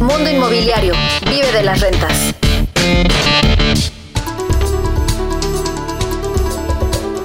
Mundo Inmobiliario. Vive de las rentas.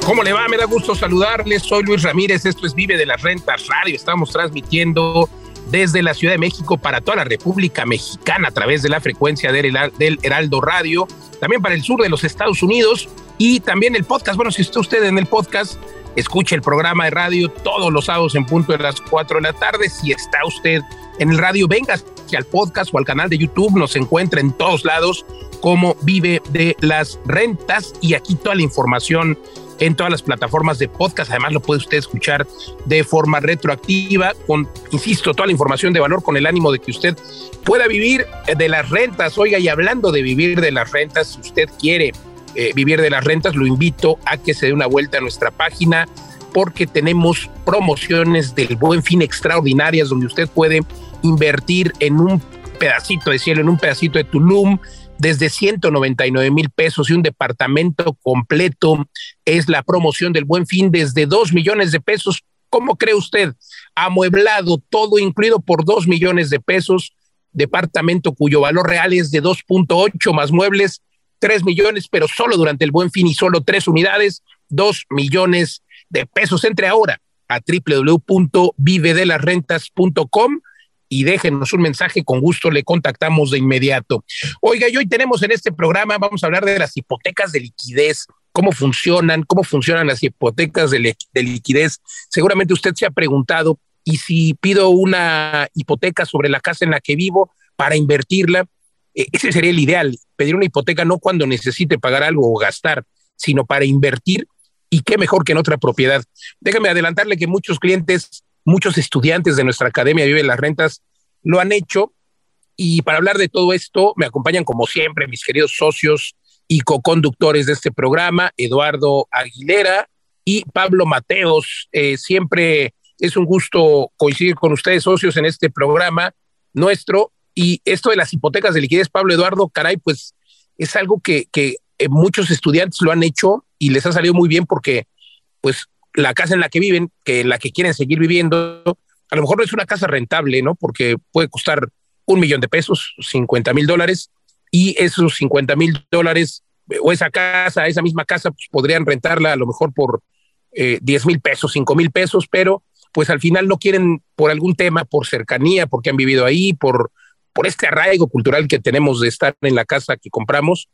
¿Cómo le va? Me da gusto saludarles. Soy Luis Ramírez. Esto es Vive de las Rentas Radio. Estamos transmitiendo desde la Ciudad de México para toda la República Mexicana a través de la frecuencia del, Heraldo Radio, también para el sur de los Estados Unidos y también el podcast. Bueno, si está usted en el podcast, escuche el programa de radio todos los sábados en punto de las 4 de la tarde. Si está usted en el radio, venga al podcast o al canal de YouTube, nos encuentra en todos lados como Vive de las Rentas y aquí toda la información en todas las plataformas de podcast. Además, lo puede usted escuchar de forma retroactiva, con, insisto, toda la información de valor con el ánimo de que usted pueda vivir de las rentas. Oiga, y hablando de vivir de las rentas, si usted quiere eh, vivir de las rentas, lo invito a que se dé una vuelta a nuestra página porque tenemos promociones del buen fin extraordinarias donde usted puede invertir en un pedacito de cielo, en un pedacito de Tulum, desde 199 mil pesos y un departamento completo es la promoción del buen fin desde 2 millones de pesos. ¿Cómo cree usted? Amueblado, todo incluido por 2 millones de pesos, departamento cuyo valor real es de 2.8 más muebles, 3 millones, pero solo durante el buen fin y solo tres unidades, 2 millones de pesos. Entre ahora a www.vivedelasrentas.com y déjenos un mensaje, con gusto le contactamos de inmediato. Oiga, y hoy tenemos en este programa, vamos a hablar de las hipotecas de liquidez, cómo funcionan, cómo funcionan las hipotecas de, liquidez. Seguramente usted se ha preguntado, ¿y si pido una hipoteca sobre la casa en la que vivo para invertirla? E, ese sería el ideal, pedir una hipoteca no cuando necesite pagar algo o gastar, sino para invertir y qué mejor que en otra propiedad. Déjame adelantarle que muchos clientes muchos estudiantes de nuestra academia Vive las Rentas lo han hecho. Y para hablar de todo esto, me acompañan como siempre mis queridos socios y co-conductores de este programa, Eduardo Aguilera y Pablo Mateos. Eh, siempre es un gusto coincidir con ustedes, socios, en este programa nuestro. Y esto de las hipotecas de liquidez, Pablo Eduardo, caray, pues es algo que, que eh, muchos estudiantes lo han hecho y les ha salido muy bien porque pues la casa en la que viven, que en la que quieren seguir viviendo, a lo mejor no es una casa rentable, ¿no? Porque puede costar un millón de pesos, 50 mil dólares, y esos 50 mil dólares o esa casa, esa misma casa, pues podrían rentarla a lo mejor por eh, 10 mil pesos, 5 mil pesos, pero pues al final no quieren por algún tema, por cercanía, porque han vivido ahí, por, por este arraigo cultural que tenemos de estar en la casa que compramos,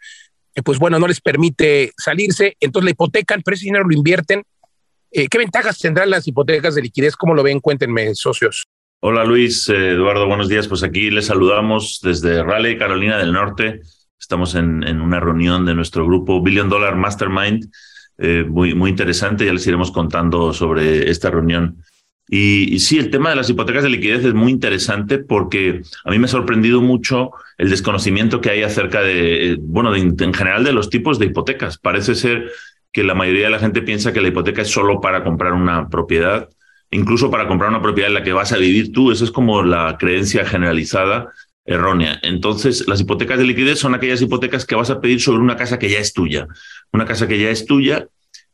eh, pues bueno, no les permite salirse, entonces la hipotecan, pero ese dinero lo invierten eh, ¿Qué ventajas tendrán las hipotecas de liquidez? ¿Cómo lo ven? Cuéntenme, socios. Hola Luis, eh, Eduardo, buenos días. Pues aquí les saludamos desde Raleigh, Carolina del Norte. Estamos en, una reunión de nuestro grupo Billion Dollar Mastermind, eh, muy, muy interesante. Ya les iremos contando sobre esta reunión. Y, sí, el tema de las hipotecas de liquidez es muy interesante porque a mí me ha sorprendido mucho el desconocimiento que hay acerca de, bueno, en general de los tipos de hipotecas. Parece ser que la mayoría de la gente piensa que la hipoteca es solo para comprar una propiedad, incluso para comprar una propiedad en la que vas a vivir tú. Esa es como la creencia generalizada errónea. Entonces, las hipotecas de liquidez son aquellas hipotecas que vas a pedir sobre una casa que ya es tuya. Una casa que ya es tuya,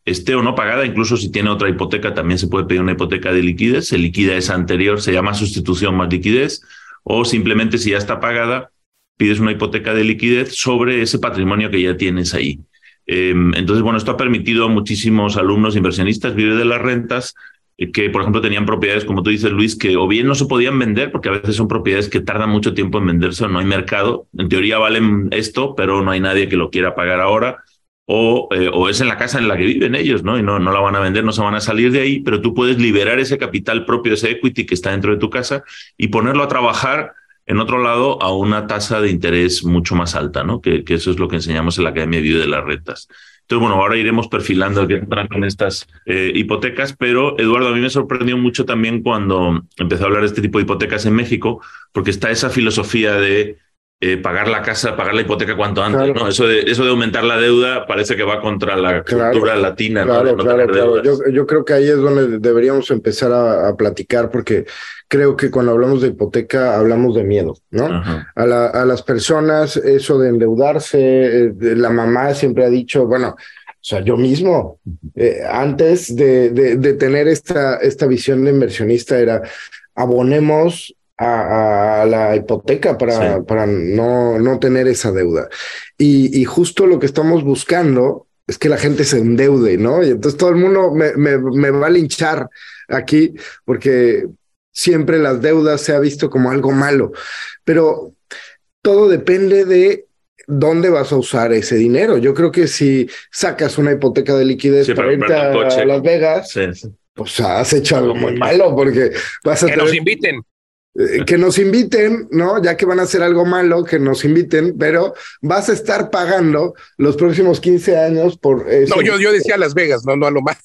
esté o no pagada, incluso si tiene otra hipoteca, también se puede pedir una hipoteca de liquidez. Se liquida esa anterior, se llama sustitución más liquidez, o simplemente si ya está pagada, pides una hipoteca de liquidez sobre ese patrimonio que ya tienes ahí. Em, entonces, bueno, esto ha permitido a muchísimos alumnos inversionistas vivir de las rentas eh, que, por ejemplo, tenían propiedades, como tú dices, Luis, que o bien no se podían vender, porque a veces son propiedades que tardan mucho tiempo en venderse o no hay mercado. En teoría valen esto, pero no hay nadie que lo quiera pagar ahora. O, eh, o es en la casa en la que viven ellos, ¿no? Y no, no la van a vender, no se van a salir de ahí, pero tú puedes liberar ese capital propio, ese equity que está dentro de tu casa y ponerlo a trabajar en otro lado, a una tasa de interés mucho más alta, ¿no? Que, eso es lo que enseñamos en la Academia de Vive de las Rentas. Entonces, bueno, ahora iremos perfilando qué entran con estas eh, hipotecas, pero Eduardo, a mí me sorprendió mucho también cuando empecé a hablar de este tipo de hipotecas en México, porque está esa filosofía de eh, pagar la casa, pagar la hipoteca cuanto antes, ¿no? Eso de, eso de aumentar la deuda parece que va contra la cultura latina. Claro, claro, claro. Yo, yo, creo que ahí es donde deberíamos empezar a, platicar, porque creo que cuando hablamos de hipoteca hablamos de miedo, ¿no? A, la, a, las personas, eso de endeudarse, eh, la mamá siempre ha dicho, bueno, o sea, yo mismo, eh, antes de, de, de tener esta, esta visión de inversionista, era abonemos a, la hipoteca para, para no, no tener esa deuda. Y, y justo lo que estamos buscando es que la gente se endeude, ¿no? Y entonces todo el mundo me, me, me, va a linchar aquí porque siempre las deudas se ha visto como algo malo, pero todo depende de dónde vas a usar ese dinero. Yo creo que si sacas una hipoteca de liquidez para irte a, Las Vegas, pues has hecho algo muy malo porque vas a... Que nos inviten. Eh, que nos inviten, ¿no? Ya que van a hacer algo malo, que nos inviten, pero vas a estar pagando los próximos 15 años por eso. No, yo, yo decía Las Vegas, no, no a lo más.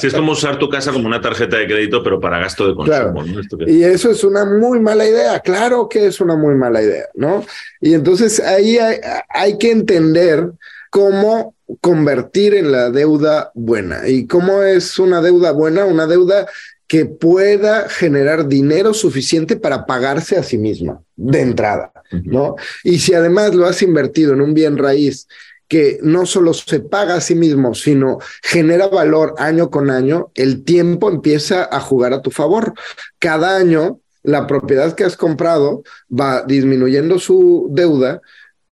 sí, es como usar tu casa como una tarjeta de crédito, pero para gasto de consumo. Y eso es una muy mala idea, claro que es una muy mala idea, ¿no? Y entonces ahí hay, hay que entender cómo convertir en la deuda buena. ¿Y cómo es una deuda buena? Una deuda que pueda generar dinero suficiente para pagarse a sí misma de entrada, ¿no? Y si además lo has invertido en un bien raíz que no solo se paga a sí mismo, sino genera valor año con año, el tiempo empieza a jugar a tu favor. Cada año la propiedad que has comprado va disminuyendo su deuda,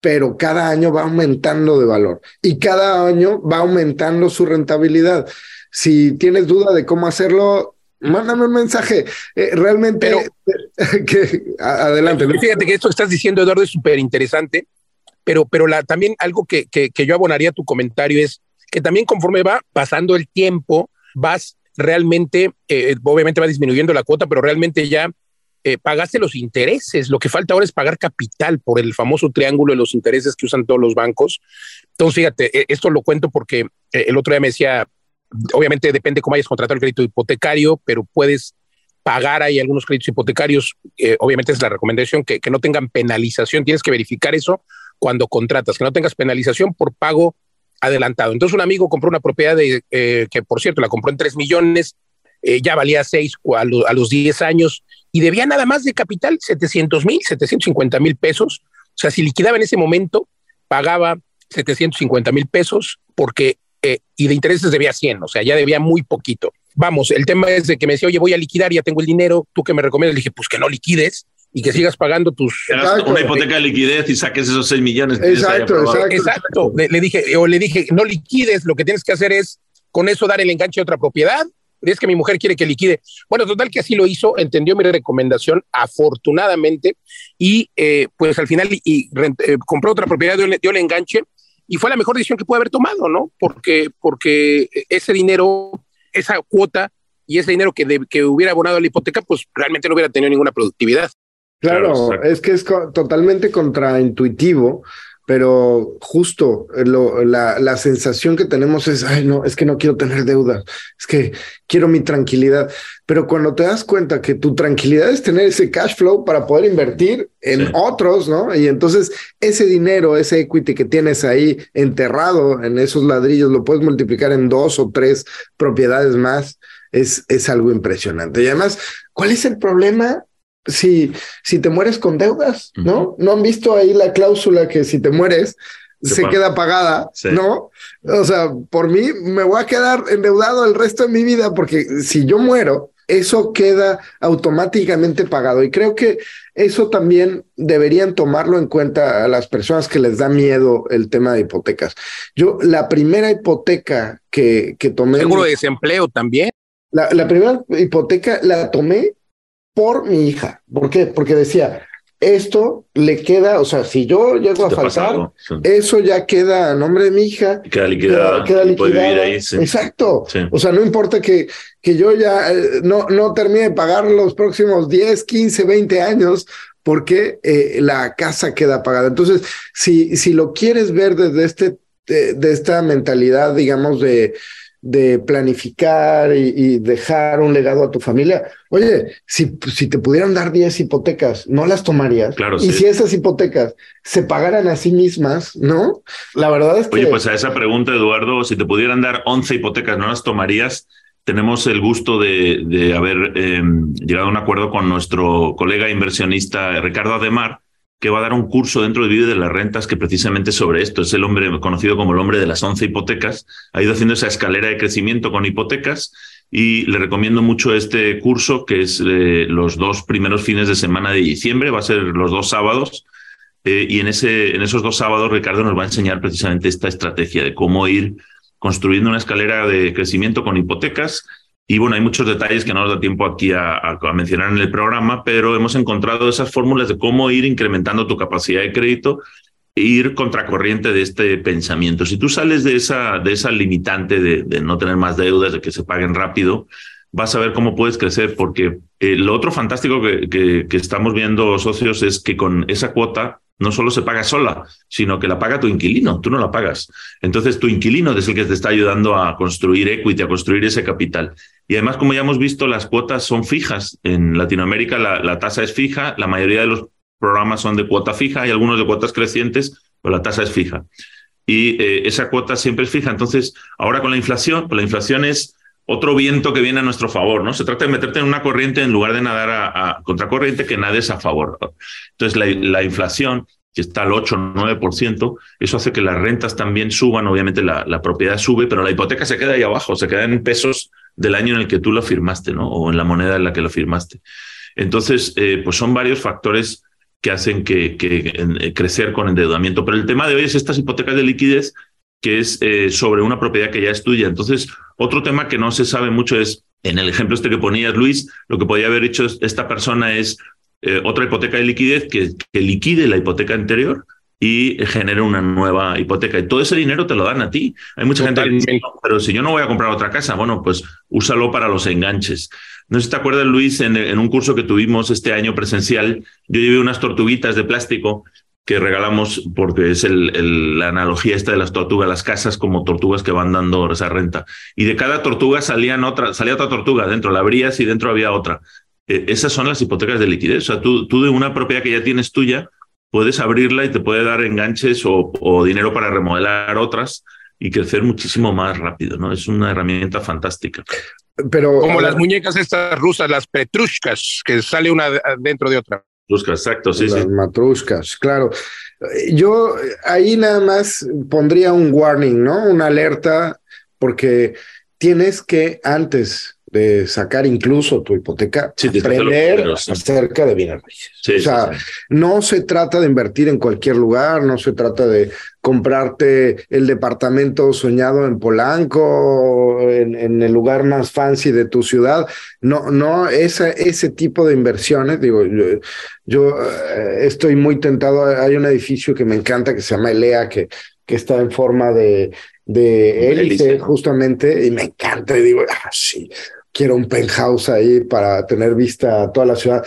pero cada año va aumentando de valor y cada año va aumentando su rentabilidad. Si tienes duda de cómo hacerlo, mándame un mensaje. Eh, realmente, que, adelante. Fíjate que esto que estás diciendo, Eduardo, es súper interesante, pero, pero la, también algo que, que, yo abonaría a tu comentario es que también conforme va pasando el tiempo, vas realmente, eh, obviamente va disminuyendo la cuota, pero realmente ya eh, pagaste los intereses. Lo que falta ahora es pagar capital por el famoso triángulo de los intereses que usan todos los bancos. Entonces, fíjate, esto lo cuento porque el otro día me decía obviamente depende cómo hayas contratado el crédito hipotecario, pero puedes pagar ahí algunos créditos hipotecarios. Eh, obviamente es la recomendación que, que no tengan penalización. Tienes que verificar eso cuando contratas, que no tengas penalización por pago adelantado. Entonces un amigo compró una propiedad eh, que por cierto la compró en 3 millones, eh, ya valía 6 a, a, los 10 años y debía nada más de capital 700 mil, 750 mil pesos. O sea, si liquidaba en ese momento, pagaba 750 mil pesos porque eh, y de intereses debía 100, o sea, ya debía muy poquito. Vamos, el tema es de que me decía, oye, voy a liquidar, ya tengo el dinero, ¿tú qué me recomiendas? Le dije, pues que no liquides y que sigas pagando tus... una hipoteca de liquidez y saques esos 6 millones. Exacto, exacto. Exacto. Le, dije, o le dije, no liquides, lo que tienes que hacer es con eso dar el enganche a otra propiedad. Es que mi mujer quiere que liquide. Bueno, total que así lo hizo, entendió mi recomendación, afortunadamente, y eh, pues al final y, eh, compró otra propiedad, dio, dio el enganche y fue la mejor decisión que puede haber tomado, ¿no? Porque, porque ese dinero, esa cuota y ese dinero que, que hubiera abonado a la hipoteca, pues realmente no hubiera tenido ninguna productividad. Claro, es que es totalmente contraintuitivo pero justo eh, la, la, sensación que tenemos es, ay, no, es que no quiero tener deuda, es que quiero mi tranquilidad. Pero cuando te das cuenta que tu tranquilidad es tener ese cash flow para poder invertir en otros, ¿no? Y entonces ese dinero, ese equity que tienes ahí enterrado en esos ladrillos, lo puedes multiplicar en dos o tres propiedades más. Es, es algo impresionante. Y además, ¿cuál es el problema? Si, si te mueres con deudas, ¿no? ¿No han visto ahí la cláusula que si te mueres se queda pagada, ¿no? O sea, por mí me voy a quedar endeudado el resto de mi vida porque si yo muero, eso queda automáticamente pagado. Y creo que eso también deberían tomarlo en cuenta a las personas que les da miedo el tema de hipotecas. Yo, la primera hipoteca que, que tomé. Seguro de desempleo también. La, la primera hipoteca la tomé por mi hija. ¿Por qué? Porque decía, esto le queda, o sea, si yo llego a faltar, eso ya queda a nombre de mi hija. Queda liquidada. Queda, liquidada. Exacto. O sea, no importa que, que yo ya eh, no, no termine de pagar los próximos 10, 15, 20 años, porque eh, la casa queda pagada. Entonces, si, si lo quieres ver desde este, de esta mentalidad, digamos, de de planificar y, dejar un legado a tu familia. Oye, si, si te pudieran dar 10 hipotecas, ¿no las tomarías? Claro, y si esas hipotecas se pagaran a sí mismas, ¿no? La verdad es que... Oye, pues a esa pregunta, Eduardo, si te pudieran dar 11 hipotecas, ¿no las tomarías? Tenemos el gusto de, de haber em, llegado a un acuerdo con nuestro colega inversionista Ricardo Ademar, que va a dar un curso dentro de Vive de las Rentas que precisamente sobre esto. Es el hombre conocido como el hombre de las once hipotecas. Ha ido haciendo esa escalera de crecimiento con hipotecas y le recomiendo mucho este curso que es eh, los dos primeros fines de semana de diciembre, va a ser los dos sábados. Eh, y en, ese, en esos dos sábados Ricardo nos va a enseñar precisamente esta estrategia de cómo ir construyendo una escalera de crecimiento con hipotecas. Y bueno, hay muchos detalles que no nos da tiempo aquí a, mencionar en el programa, pero hemos encontrado esas fórmulas de cómo ir incrementando tu capacidad de crédito ir contracorriente de este pensamiento. Si tú sales de esa, de esa limitante de, no tener más deudas, de que se paguen rápido, vas a ver cómo puedes crecer, porque eh, lo otro fantástico que, que, estamos viendo, socios, es que con esa cuota no solo se paga sola, sino que la paga tu inquilino, tú no la pagas. Entonces tu inquilino es el que te está ayudando a construir equity, a construir ese capital. Y además, como ya hemos visto, las cuotas son fijas. En Latinoamérica la, tasa es fija, la mayoría de los programas son de cuota fija y algunos de cuotas crecientes, pero la tasa es fija. Y eh, esa cuota siempre es fija. Entonces, ahora con la inflación, pues la inflación es otro viento que viene a nuestro favor, ¿no? Se trata de meterte en una corriente en lugar de nadar a, contracorriente que nades a favor. Entonces, la, inflación, que está al 8 9%, eso hace que las rentas también suban, obviamente la, la, propiedad sube, pero la hipoteca se queda ahí abajo, se queda en pesos del año en el que tú lo firmaste, ¿no? O en la moneda en la que lo firmaste. Entonces, eh, pues son varios factores que hacen que, eh, crecer con endeudamiento. Pero el tema de hoy es estas hipotecas de liquidez, que es eh, sobre una propiedad que ya es tuya. Entonces, otro tema que no se sabe mucho es, en el ejemplo este que ponías, Luis, lo que podría haber hecho esta persona es eh, otra hipoteca de liquidez que, que liquide la hipoteca anterior y genere una nueva hipoteca. Y todo ese dinero te lo dan a ti. Hay mucha gente que dice, pero si yo no voy a comprar otra casa, bueno, pues úsalo para los enganches. No sé si te acuerdas, Luis, en, un curso que tuvimos este año presencial, yo llevé unas tortuguitas de plástico que regalamos porque es el, la analogía esta de las tortugas, las casas como tortugas que van dando esa renta. Y de cada tortuga salían otra, salía otra tortuga dentro, la abrías y dentro había otra. Eh, esas son las hipotecas de liquidez. O sea, tú, tú de una propiedad que ya tienes tuya, puedes abrirla y te puede dar enganches o, o dinero para remodelar otras y crecer muchísimo más rápido, ¿no? Es una herramienta fantástica. Pero, Como las muñecas estas rusas, las petrushkas, que sale una dentro de otra. Exacto, sí, las matrushkas, claro. Yo ahí nada más pondría un warning, ¿no? Una alerta, porque tienes que antes de sacar incluso tu hipoteca, aprender acerca de bienes raíces. o sea, no se trata de invertir en cualquier lugar, no se trata de comprarte el departamento soñado en Polanco, en, en el lugar más fancy de tu ciudad. No, no, ese, ese tipo de inversiones, digo, yo, yo eh, estoy muy tentado. Hay un edificio que me encanta que se llama Elea, que, que está en forma de de hélice justamente y me encanta y digo, ah, sí, quiero un penthouse ahí para tener vista a toda la ciudad.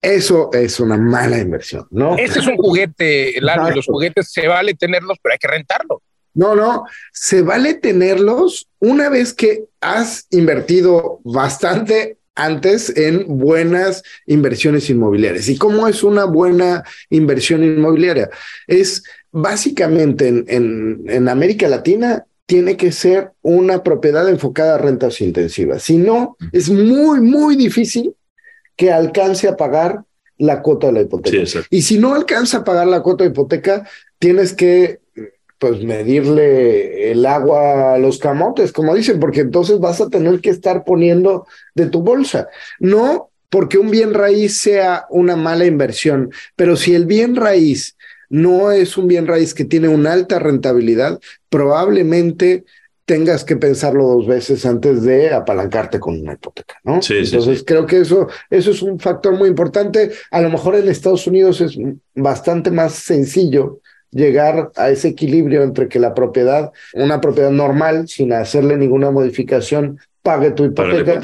Eso es una mala inversión, ¿no? Ese es un juguete, Lalo, los juguetes se vale tenerlos, pero hay que rentarlos. No, no, se vale tenerlos una vez que has invertido bastante antes en buenas inversiones inmobiliarias. ¿Y cómo es una buena inversión inmobiliaria? Es básicamente en, en, en América Latina tiene que ser una propiedad enfocada a rentas intensivas. Si no, es muy, muy difícil que alcance a pagar la cuota de la hipoteca. y si no alcanza a pagar la cuota de hipoteca, tienes que pues medirle el agua a los camotes, como dicen, porque entonces vas a tener que estar poniendo de tu bolsa. No porque un bien raíz sea una mala inversión, pero si el bien raíz no es un bien raíz que tiene una alta rentabilidad, probablemente tengas que pensarlo dos veces antes de apalancarte con una hipoteca, ¿no? Sí, Entonces creo que eso, eso es un factor muy importante. A lo mejor en Estados Unidos es bastante más sencillo llegar a ese equilibrio entre que la propiedad, una propiedad normal, sin hacerle ninguna modificación, pague tu hipoteca.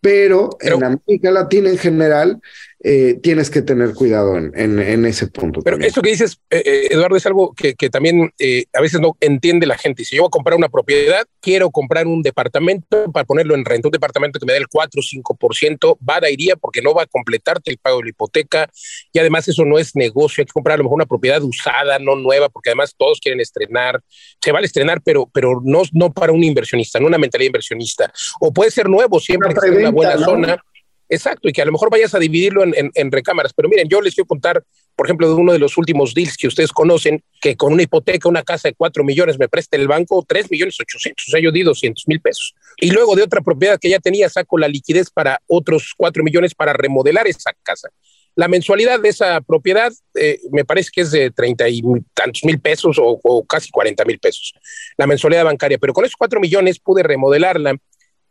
pero, en América Latina en general, eh, tienes que tener cuidado en, en, ese punto. Pero eso que dices, eh, eh, Eduardo, es algo que, que también a veces no entiende la gente. Si yo voy a comprar una propiedad, quiero comprar un departamento para ponerlo en renta, un departamento que me dé el 4 o 5%, va a iría porque no va a completarte el pago de la hipoteca y además eso no es negocio, hay que comprar a lo mejor una propiedad usada, no nueva, porque además todos quieren estrenar, se vale estrenar, pero, pero no, no para un inversionista, no una mentalidad inversionista. O puede ser nuevo siempre que sea una buena zona Exacto, y que a lo mejor vayas a dividirlo en, recámaras. Pero miren, yo les quiero contar por ejemplo, de uno de los últimos deals que ustedes conocen, que con una hipoteca, una casa de 4 millones me presta el banco 3 millones 800, o sea, yo di 200 mil pesos. Y luego de otra propiedad que ya tenía, saco la liquidez para otros 4 millones para remodelar esa casa. La mensualidad de esa propiedad eh, me parece que es de 30 y tantos mil pesos o, casi 40 mil pesos, la mensualidad bancaria, pero con esos 4 millones pude remodelarla.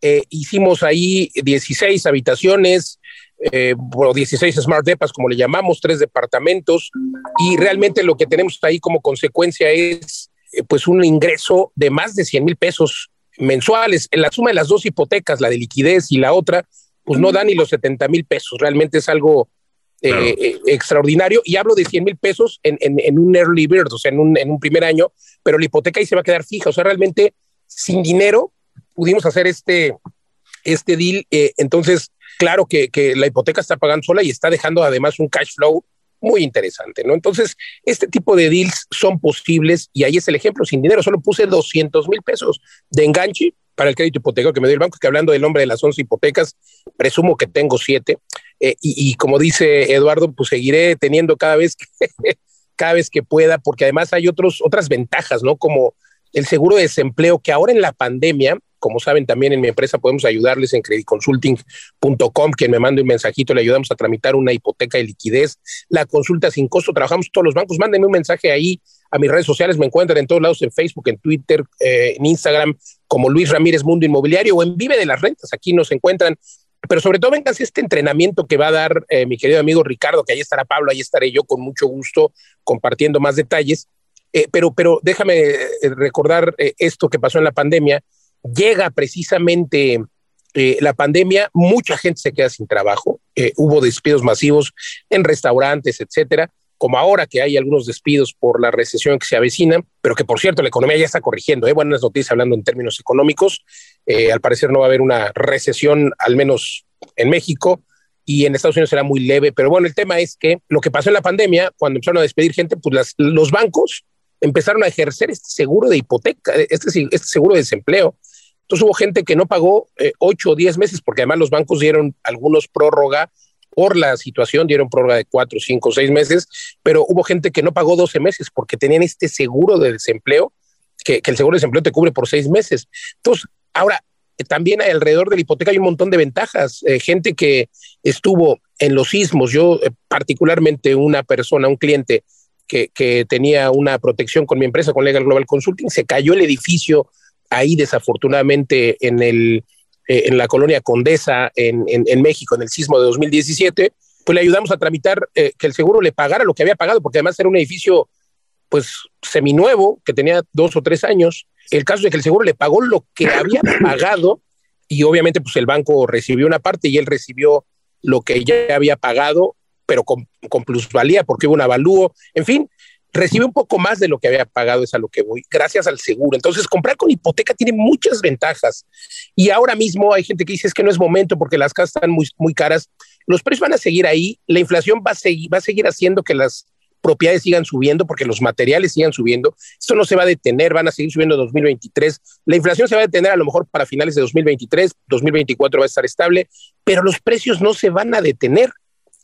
Eh, hicimos ahí 16 habitaciones, eh, 16 Smart Depas, como le llamamos, tres departamentos, y realmente lo que tenemos ahí como consecuencia es eh, pues un ingreso de más de 100 mil pesos mensuales. En la suma de las dos hipotecas, la de liquidez y la otra, pues no da ni los 70 mil pesos. Realmente es algo eh, eh, extraordinario. Y hablo de 100 mil pesos en, en, un early bird, o sea, en un, en un primer año, pero la hipoteca ahí se va a quedar fija. O sea, realmente sin dinero pudimos hacer este, este deal. entonces, claro que, la hipoteca está pagando sola y está dejando además un cash flow muy interesante, ¿no? Entonces, este tipo de deals son posibles y ahí es el ejemplo, sin dinero, solo puse 200 mil pesos de enganche para el crédito hipotecario que me dio el banco, que hablando del nombre de las 11 hipotecas, presumo que tengo siete, eh, y, como dice Eduardo, pues seguiré teniendo cada vez que, cada vez que pueda, porque además hay otros, otras ventajas, ¿no? Como el seguro de desempleo, que ahora en la pandemia como saben, también en mi empresa podemos ayudarles en creditconsulting.com. Quien me mande un mensajito, le ayudamos a tramitar una hipoteca de liquidez. La consulta sin costo, trabajamos todos los bancos. Mándenme un mensaje ahí a mis redes sociales. Me encuentran en todos lados, en Facebook, en Twitter, eh, en Instagram, como Luis Ramírez Mundo Inmobiliario o en Vive de las Rentas. Aquí nos encuentran pero sobre todo vengan este entrenamiento que va a dar eh, mi querido amigo Ricardo, que ahí estará Pablo, ahí estaré yo con mucho gusto compartiendo más detalles. Eh, pero, pero déjame recordar esto que pasó en la pandemia llega precisamente eh, la pandemia, mucha gente se queda sin trabajo, eh, hubo despidos masivos en restaurantes, etcétera, como ahora que hay algunos despidos por la recesión que se avecina, pero que por cierto la economía ya está corrigiendo, ¿eh? buenas noticias hablando en términos económicos, eh, al parecer no va a haber una recesión, al menos en México, y en Estados Unidos será muy leve, pero bueno, el tema es que lo que pasó en la pandemia, cuando empezaron a despedir gente, pues los bancos empezaron a ejercer este seguro de hipoteca, este, este seguro de desempleo, entonces hubo gente que no pagó eh, ocho o diez meses, porque además los bancos dieron algunos prórroga por la situación, dieron prórroga de cuatro, cinco, seis meses, pero hubo gente que no pagó 12 meses porque tenían este seguro de desempleo, que, el seguro de desempleo te cubre por seis meses. Entonces, ahora, eh, también alrededor de la hipoteca hay un montón de ventajas. Eh, gente que estuvo en los sismos, yo particularmente una persona, un cliente que, que tenía una protección con mi empresa, con Legal Global Consulting, se cayó el edificio ahí desafortunadamente en, el, eh, en la colonia Condesa en, en, México, en el sismo de 2017, pues le ayudamos a tramitar eh, que el seguro le pagara lo que había pagado, porque además era un edificio pues seminuevo, que tenía dos o tres años. El caso es que el seguro le pagó lo que había pagado y obviamente pues el banco recibió una parte y él recibió lo que ya había pagado, pero con, con plusvalía porque hubo un avalúo. En fin, recibe un poco más de lo que había pagado, es a lo que voy, gracias al seguro. Entonces, comprar con hipoteca tiene muchas ventajas. Y ahora mismo hay gente que dice es que no es momento porque las casas están muy, muy caras. Los precios van a seguir ahí, la inflación va a seguir, va a seguir haciendo que las propiedades sigan subiendo porque los materiales sigan subiendo. Esto no se va a detener, van a seguir subiendo en 2023. La inflación se va a detener a lo mejor para finales de 2023, 2024 va a estar estable, pero los precios no se van a detener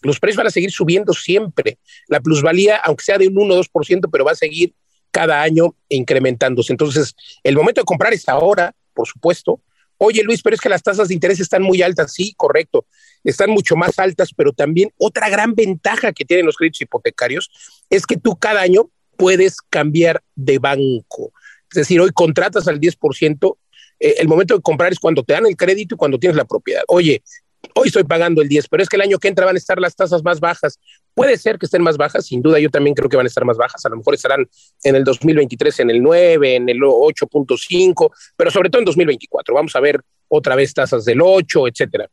los precios van a seguir subiendo siempre. La plusvalía, aunque sea de un 1 o 2%, pero va a seguir cada año incrementándose. Entonces, el momento de comprar es ahora, por supuesto. Oye, Luis, pero es que las tasas de interés están muy altas. Sí, correcto. Están mucho más altas, pero también otra gran ventaja que tienen los créditos hipotecarios es que tú cada año puedes cambiar de banco. Es decir, hoy contratas al 10%, eh, el momento de comprar es cuando te dan el crédito y cuando tienes la propiedad. Oye, hoy estoy pagando el 10, pero es que el año que entra van a estar las tasas más bajas. Puede ser que estén más bajas, sin duda yo también creo que van a estar más bajas, a lo mejor estarán en el 2023 en el 9, en el 8.5, pero sobre todo en 2024. Vamos a ver otra vez tasas del 8, etcétera.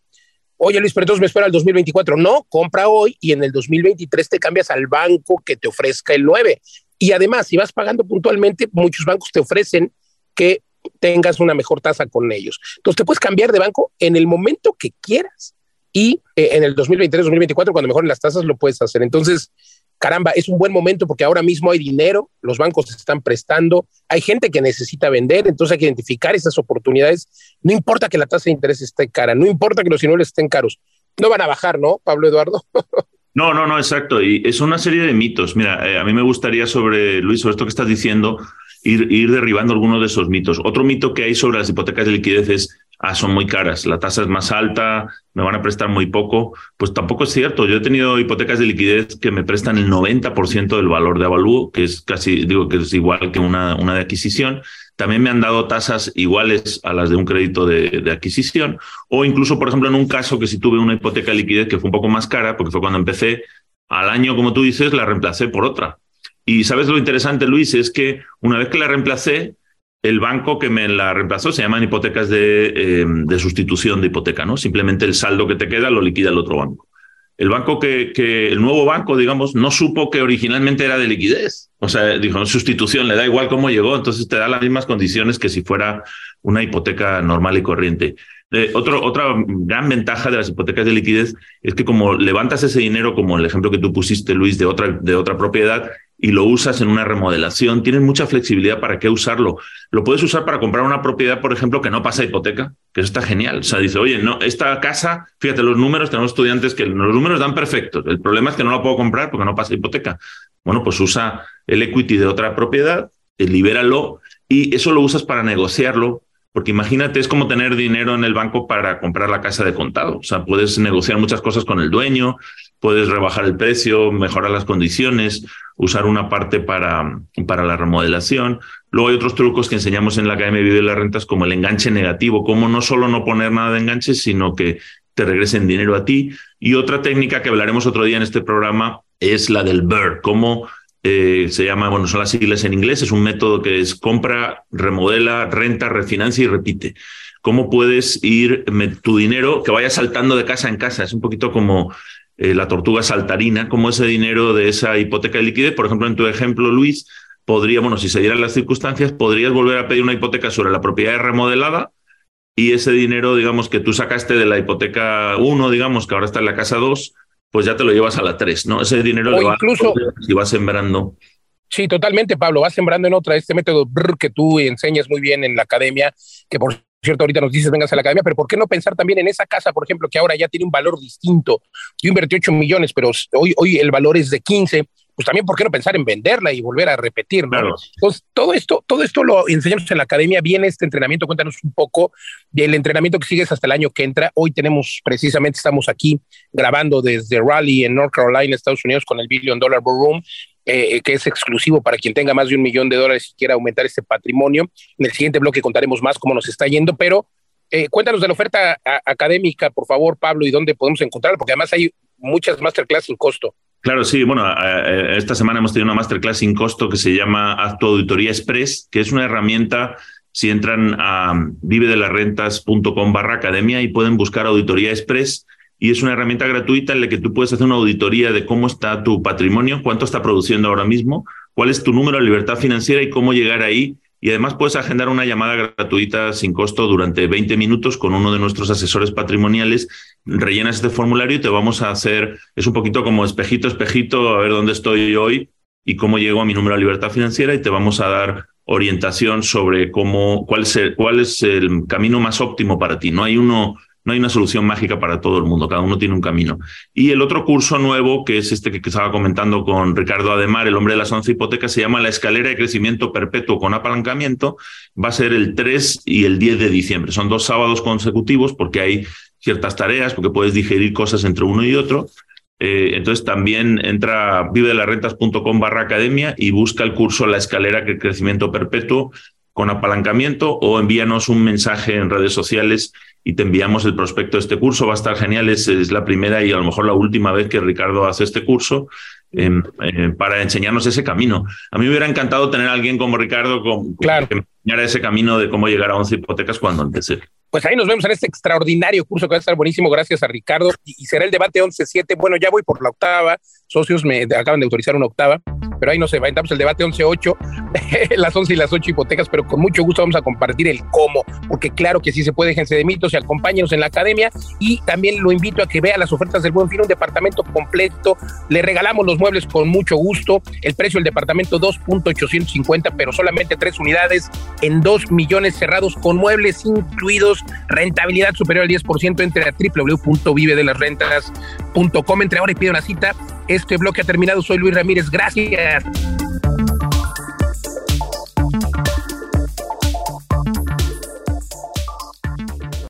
Oye Luis, pero entonces me espera el 2024. No, compra hoy y en el 2023 te cambias al banco que te ofrezca el 9. Y además, si vas pagando puntualmente, muchos bancos te ofrecen que tengas una mejor tasa con ellos. Entonces te puedes cambiar de banco en el momento que quieras y eh, en el 2023, 2024, cuando mejoren las tasas, lo puedes hacer. Entonces, caramba, es un buen momento porque ahora mismo hay dinero, los bancos están prestando, hay gente que necesita vender, entonces hay que identificar esas oportunidades. No importa que la tasa de interés esté cara, no importa que los inmuebles estén caros, no van a bajar, ¿no, Pablo Eduardo? No, no, no, exacto. Y es una serie de mitos. Mira, eh, a mí me gustaría sobre, Luis, sobre esto que estás diciendo, ir, derribando algunos de esos mitos. Otro mito que hay sobre las hipotecas de liquidez es ah, son muy caras, la tasa es más alta, me van a prestar muy poco. Pues tampoco es cierto. Yo he tenido hipotecas de liquidez que me prestan el 90% del valor de avalúo, que es casi, digo, que es igual que una, una de adquisición. También me han dado tasas iguales a las de un crédito de, de, adquisición. O incluso, por ejemplo, en un caso que si tuve una hipoteca de liquidez que fue un poco más cara, porque fue cuando empecé, al año, como tú dices, la reemplacé por otra. Y sabes lo interesante, Luis, es que una vez que la reemplacé, el banco que me la reemplazó se llaman hipotecas de, eh, sustitución de hipoteca, ¿no? Simplemente el saldo que te queda lo liquida el otro banco. El banco que, el nuevo banco, digamos, no supo que originalmente era de liquidez. O sea, dijo, sustitución, le da igual cómo llegó, entonces te da las mismas condiciones que si fuera una hipoteca normal y corriente. Eh, otra gran ventaja de las hipotecas de liquidez es que como levantas ese dinero, como el ejemplo que tú pusiste, Luis, de otra, de otra propiedad, y lo usas en una remodelación, tienes mucha flexibilidad para qué usarlo. Lo puedes usar para comprar una propiedad, por ejemplo, que no pasa hipoteca, que eso está genial. O sea, dice, oye, no, esta casa, fíjate, los números, tenemos estudiantes que los números dan perfectos. El problema es que no la puedo comprar porque no pasa hipoteca. Bueno, pues usa el equity de otra propiedad, eh, libéralo y eso lo usas para negociarlo porque imagínate, es como tener dinero en el banco para comprar la casa de contado. O sea, puedes negociar muchas cosas con el dueño, puedes rebajar el precio, mejorar las condiciones, usar una parte para, para la remodelación. Luego hay otros trucos que enseñamos en la Academia de las Rentas, como el enganche negativo, como no solo no poner nada de enganche, sino que te regresen dinero a ti. Y otra técnica que hablaremos otro día en este programa es la del BER, cómo eh, se llama, bueno, son las siglas en inglés, es un método que es compra, remodela, renta, refinancia y repite. ¿Cómo puedes ir tu dinero que vaya saltando de casa en casa? Es un poquito como eh, la tortuga saltarina, como ese dinero de esa hipoteca de liquidez, por ejemplo, en tu ejemplo, Luis, podría, bueno, si se dieran las circunstancias, podrías volver a pedir una hipoteca sobre la propiedad remodelada y ese dinero, digamos, que tú sacaste de la hipoteca 1, digamos, que ahora está en la casa 2, pues ya te lo llevas a la 3, ¿no? Ese dinero lo incluso, y va sembrando. Sí, totalmente, Pablo, va sembrando en otra, este método que tú enseñas muy bien en la academia, que por cierto ahorita nos dices vengas a la academia, pero ¿por qué no pensar también en esa casa, por ejemplo, que ahora ya tiene un valor distinto? Yo invertí 8 millones, pero hoy, hoy el valor es de 15, pues también por qué no pensar en venderla y volver a repetir, ¿no? Entonces, todo esto, todo esto lo enseñamos en la academia, viene este entrenamiento, cuéntanos un poco del entrenamiento que sigues hasta el año que entra. Hoy tenemos, precisamente, estamos aquí grabando desde Raleigh en North Carolina, Estados Unidos, con el Billion Dollar Ballroom, eh, que es exclusivo para quien tenga más de un millón de dólares y quiera aumentar este patrimonio. En el siguiente bloque contaremos más cómo nos está yendo, pero eh, cuéntanos de la oferta académica, por favor, Pablo, y dónde podemos encontrarla, porque además hay muchas masterclass sin costo. Claro, sí. Bueno, esta semana hemos tenido una masterclass sin costo que se llama Acto Auditoría Express, que es una herramienta. Si entran a vivedelarrentas.com barra academia y pueden buscar Auditoría Express, y es una herramienta gratuita en la que tú puedes hacer una auditoría de cómo está tu patrimonio, cuánto está produciendo ahora mismo, cuál es tu número de libertad financiera y cómo llegar ahí y además puedes agendar una llamada gratuita sin costo durante 20 minutos con uno de nuestros asesores patrimoniales. Rellenas este formulario y te vamos a hacer, es un poquito como espejito, espejito, a ver dónde estoy hoy y cómo llego a mi número de libertad financiera y te vamos a dar orientación sobre cómo, cuál es cuál es el camino más óptimo para ti. No hay uno no hay una solución mágica para todo el mundo, cada uno tiene un camino. Y el otro curso nuevo, que es este que estaba comentando con Ricardo Ademar, el hombre de las once hipotecas, se llama La escalera de crecimiento perpetuo con apalancamiento, va a ser el 3 y el 10 de diciembre. Son dos sábados consecutivos porque hay ciertas tareas, porque puedes digerir cosas entre uno y otro. Eh, entonces también entra a vivedelarrentas.com barra academia y busca el curso La escalera de crecimiento perpetuo con apalancamiento o envíanos un mensaje en redes sociales y te enviamos el prospecto de este curso. Va a estar genial, es, la primera y a lo mejor la última vez que Ricardo hace este curso em, eh, para enseñarnos ese camino. A mí me hubiera encantado tener a alguien como Ricardo con, que me enseñara ese camino de cómo llegar a 11 hipotecas cuando empecé. Pues ahí nos vemos en este extraordinario curso que va a estar buenísimo, gracias a Ricardo. Y, será el debate 11-7. Bueno, ya voy por la octava. Socios me acaban de autorizar una octava. Pero ahí nos aventamos el debate 11-8, las 11 y las 8 hipotecas, pero con mucho gusto vamos a compartir el cómo, porque claro que sí se puede, déjense de mitos y acompáñenos en la academia. Y también lo invito a que vea las ofertas del Buen Fin, un departamento completo, le regalamos los muebles con mucho gusto, el precio del departamento 2.850, pero solamente tres unidades en 2 millones cerrados con muebles incluidos, rentabilidad superior al 10%, entre a www.vivedelasrentas.com, entre ahora y pide una cita. Este bloque ha terminado, soy Luis Ramírez, gracias.